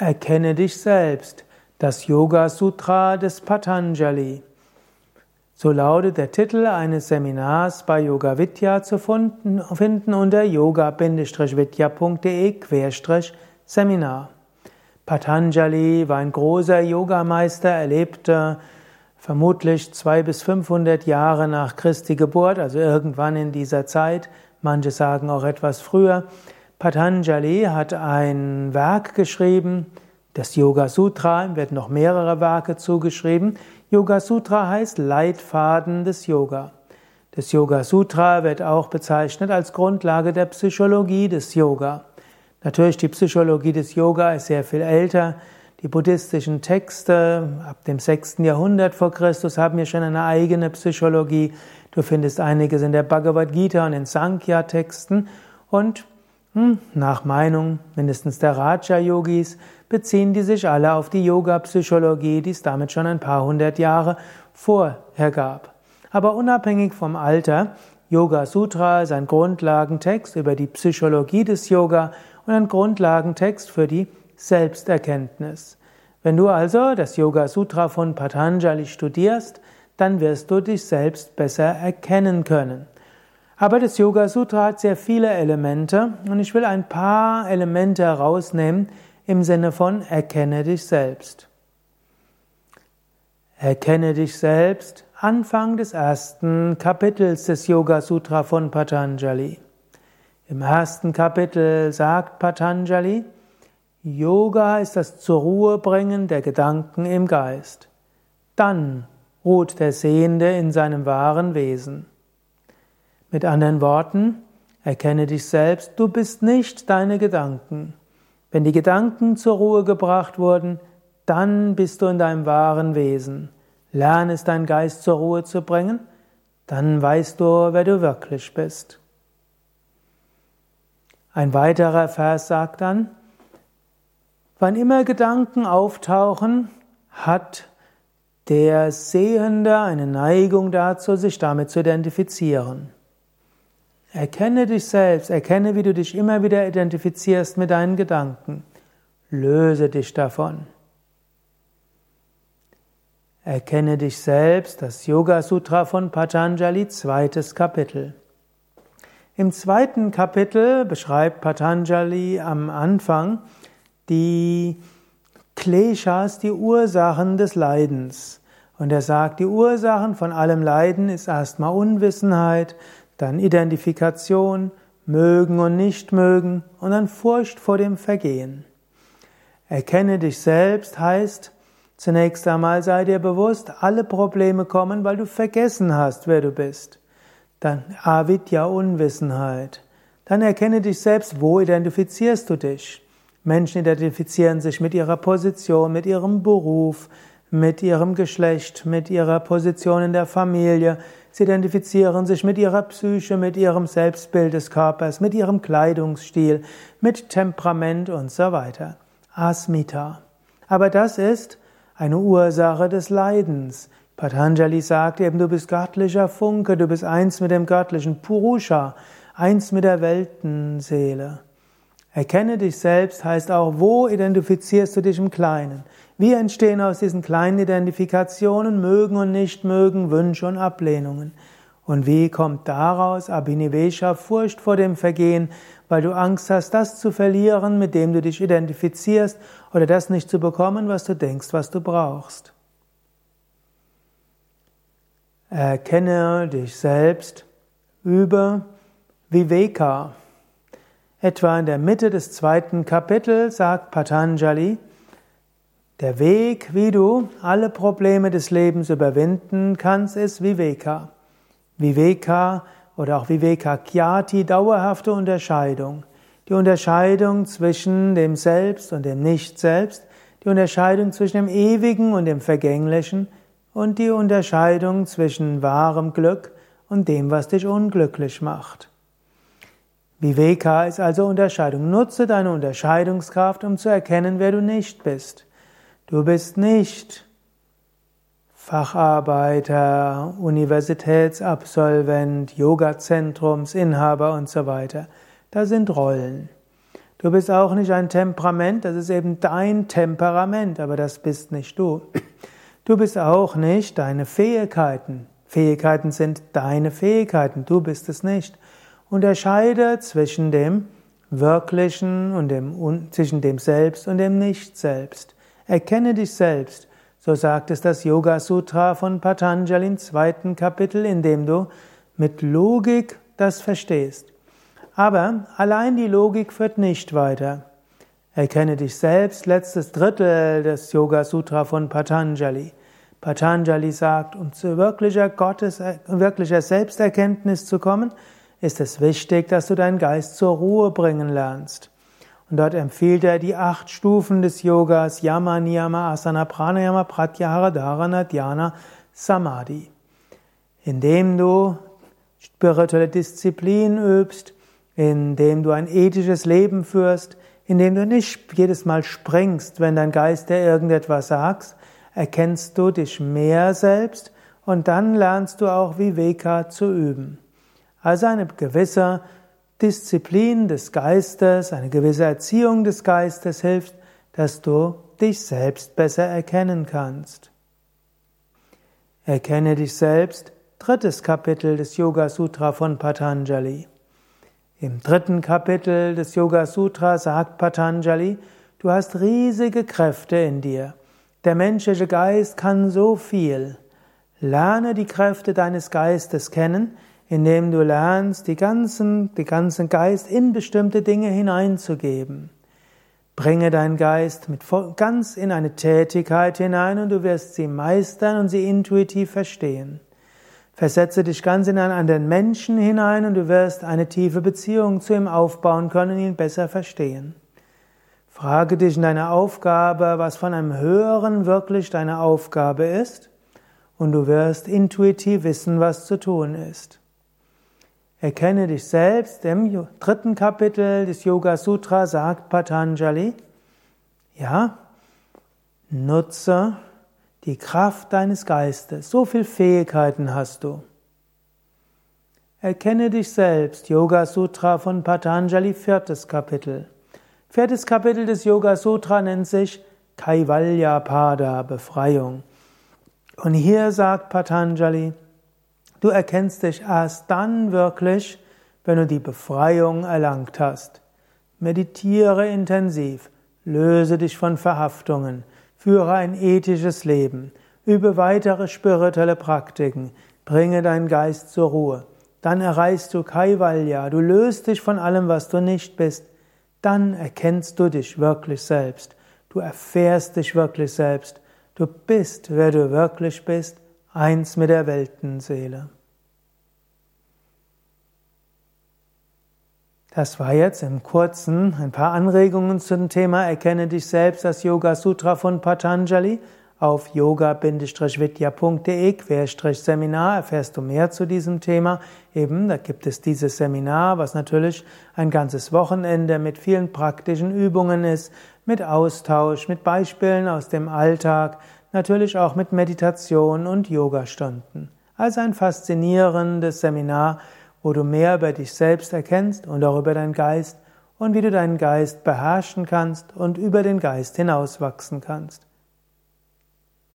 Erkenne dich selbst. Das Yoga Sutra des Patanjali. So lautet der Titel eines Seminars bei Yoga Vidya zu finden unter yoga-vidya.de-seminar. Patanjali war ein großer Yogameister, er lebte vermutlich zwei bis 500 Jahre nach Christi Geburt, also irgendwann in dieser Zeit. Manche sagen auch etwas früher. Patanjali hat ein Werk geschrieben, das Yoga Sutra, wird noch mehrere Werke zugeschrieben. Yoga Sutra heißt Leitfaden des Yoga. Das Yoga Sutra wird auch bezeichnet als Grundlage der Psychologie des Yoga. Natürlich die Psychologie des Yoga ist sehr viel älter. Die buddhistischen Texte ab dem 6. Jahrhundert vor Christus haben ja schon eine eigene Psychologie. Du findest einiges in der Bhagavad Gita und in Sankhya-Texten und nach Meinung mindestens der Raja-Yogis beziehen die sich alle auf die Yoga-Psychologie, die es damit schon ein paar hundert Jahre vorher gab. Aber unabhängig vom Alter, Yoga Sutra ist ein Grundlagentext über die Psychologie des Yoga und ein Grundlagentext für die Selbsterkenntnis. Wenn du also das Yoga Sutra von Patanjali studierst, dann wirst du dich selbst besser erkennen können. Aber das Yoga Sutra hat sehr viele Elemente und ich will ein paar Elemente herausnehmen im Sinne von erkenne dich selbst. Erkenne dich selbst, Anfang des ersten Kapitels des Yoga Sutra von Patanjali. Im ersten Kapitel sagt Patanjali, Yoga ist das zur der Gedanken im Geist. Dann ruht der Sehende in seinem wahren Wesen. Mit anderen Worten, erkenne dich selbst, du bist nicht deine Gedanken. Wenn die Gedanken zur Ruhe gebracht wurden, dann bist du in deinem wahren Wesen. Lerne es, deinen Geist zur Ruhe zu bringen, dann weißt du, wer du wirklich bist. Ein weiterer Vers sagt dann, wann immer Gedanken auftauchen, hat der Sehende eine Neigung dazu, sich damit zu identifizieren. Erkenne dich selbst, erkenne, wie du dich immer wieder identifizierst mit deinen Gedanken. Löse dich davon. Erkenne dich selbst, das Yoga Sutra von Patanjali, zweites Kapitel. Im zweiten Kapitel beschreibt Patanjali am Anfang die Kleshas, die Ursachen des Leidens. Und er sagt, die Ursachen von allem Leiden ist erstmal Unwissenheit, dann Identifikation, mögen und nicht mögen und dann Furcht vor dem Vergehen. Erkenne dich selbst heißt, zunächst einmal sei dir bewusst, alle Probleme kommen, weil du vergessen hast, wer du bist. Dann Avidya, Unwissenheit. Dann erkenne dich selbst, wo identifizierst du dich? Menschen identifizieren sich mit ihrer Position, mit ihrem Beruf, mit ihrem Geschlecht, mit ihrer Position in der Familie, Sie identifizieren sich mit ihrer Psyche, mit ihrem Selbstbild des Körpers, mit ihrem Kleidungsstil, mit Temperament und so weiter. Asmita. Aber das ist eine Ursache des Leidens. Patanjali sagt eben, du bist göttlicher Funke, du bist eins mit dem göttlichen Purusha, eins mit der Weltenseele. Erkenne dich selbst heißt auch, wo identifizierst du dich im Kleinen? Wie entstehen aus diesen kleinen Identifikationen mögen und nicht mögen, Wünsche und Ablehnungen? Und wie kommt daraus Abhinivesha, Furcht vor dem Vergehen, weil du Angst hast, das zu verlieren, mit dem du dich identifizierst, oder das nicht zu bekommen, was du denkst, was du brauchst? Erkenne dich selbst über Viveka. Etwa in der Mitte des zweiten Kapitels sagt Patanjali, der Weg, wie du alle Probleme des Lebens überwinden kannst, ist Viveka. Viveka oder auch Viveka Kyati, dauerhafte Unterscheidung. Die Unterscheidung zwischen dem Selbst und dem Nicht-Selbst, die Unterscheidung zwischen dem Ewigen und dem Vergänglichen und die Unterscheidung zwischen wahrem Glück und dem, was dich unglücklich macht. Viveka ist also Unterscheidung. Nutze deine Unterscheidungskraft, um zu erkennen, wer du nicht bist. Du bist nicht Facharbeiter, Universitätsabsolvent, Yogazentrumsinhaber und so weiter. Da sind Rollen. Du bist auch nicht ein Temperament, das ist eben dein Temperament, aber das bist nicht du. Du bist auch nicht deine Fähigkeiten. Fähigkeiten sind deine Fähigkeiten, du bist es nicht. Unterscheide zwischen dem Wirklichen und dem, zwischen dem Selbst und dem Nicht-Selbst. Erkenne dich selbst. So sagt es das Yoga Sutra von Patanjali im zweiten Kapitel, in dem du mit Logik das verstehst. Aber allein die Logik führt nicht weiter. Erkenne dich selbst, letztes Drittel des Yoga Sutra von Patanjali. Patanjali sagt, um zu wirklicher Gottes, wirklicher Selbsterkenntnis zu kommen, ist es wichtig, dass du deinen Geist zur Ruhe bringen lernst. Und dort empfiehlt er die acht Stufen des Yogas, Yama, Niyama, Asana, Pranayama, Pratyahara, Dharana, Dhyana, Samadhi. Indem du spirituelle Disziplin übst, indem du ein ethisches Leben führst, indem du nicht jedes Mal springst, wenn dein Geist dir irgendetwas sagt, erkennst du dich mehr selbst und dann lernst du auch Viveka zu üben. Also eine gewisse Disziplin des Geistes, eine gewisse Erziehung des Geistes hilft, dass du dich selbst besser erkennen kannst. Erkenne dich selbst, drittes Kapitel des Yoga Sutra von Patanjali. Im dritten Kapitel des Yoga Sutra sagt Patanjali, du hast riesige Kräfte in dir. Der menschliche Geist kann so viel. Lerne die Kräfte deines Geistes kennen, indem du lernst, die ganzen, die ganzen Geist in bestimmte Dinge hineinzugeben. Bringe deinen Geist mit, ganz in eine Tätigkeit hinein und du wirst sie meistern und sie intuitiv verstehen. Versetze dich ganz in einen anderen Menschen hinein und du wirst eine tiefe Beziehung zu ihm aufbauen können und ihn besser verstehen. Frage dich in deiner Aufgabe, was von einem Höheren wirklich deine Aufgabe ist, und du wirst intuitiv wissen, was zu tun ist. Erkenne dich selbst. Im dritten Kapitel des Yoga Sutra sagt Patanjali, ja, nutze die Kraft deines Geistes. So viel Fähigkeiten hast du. Erkenne dich selbst. Yoga Sutra von Patanjali, viertes Kapitel. Viertes Kapitel des Yoga Sutra nennt sich Kaivalya Pada, Befreiung. Und hier sagt Patanjali, du erkennst dich erst dann wirklich, wenn du die Befreiung erlangt hast. Meditiere intensiv, löse dich von Verhaftungen, führe ein ethisches Leben, übe weitere spirituelle Praktiken, bringe deinen Geist zur Ruhe. Dann erreichst du Kaivalya, du löst dich von allem, was du nicht bist, dann erkennst du dich wirklich selbst. Du erfährst dich wirklich selbst. Du bist, wer du wirklich bist, eins mit der Weltenseele. Das war jetzt im Kurzen ein paar Anregungen zum Thema Erkenne dich selbst, das Yoga Sutra von Patanjali. Auf yoga-vidya.de-seminar erfährst du mehr zu diesem Thema. Eben, da gibt es dieses Seminar, was natürlich ein ganzes Wochenende mit vielen praktischen Übungen ist, mit Austausch, mit Beispielen aus dem Alltag, natürlich auch mit Meditation und Yogastunden. Also ein faszinierendes Seminar, wo du mehr über dich selbst erkennst und auch über deinen Geist und wie du deinen Geist beherrschen kannst und über den Geist hinauswachsen kannst.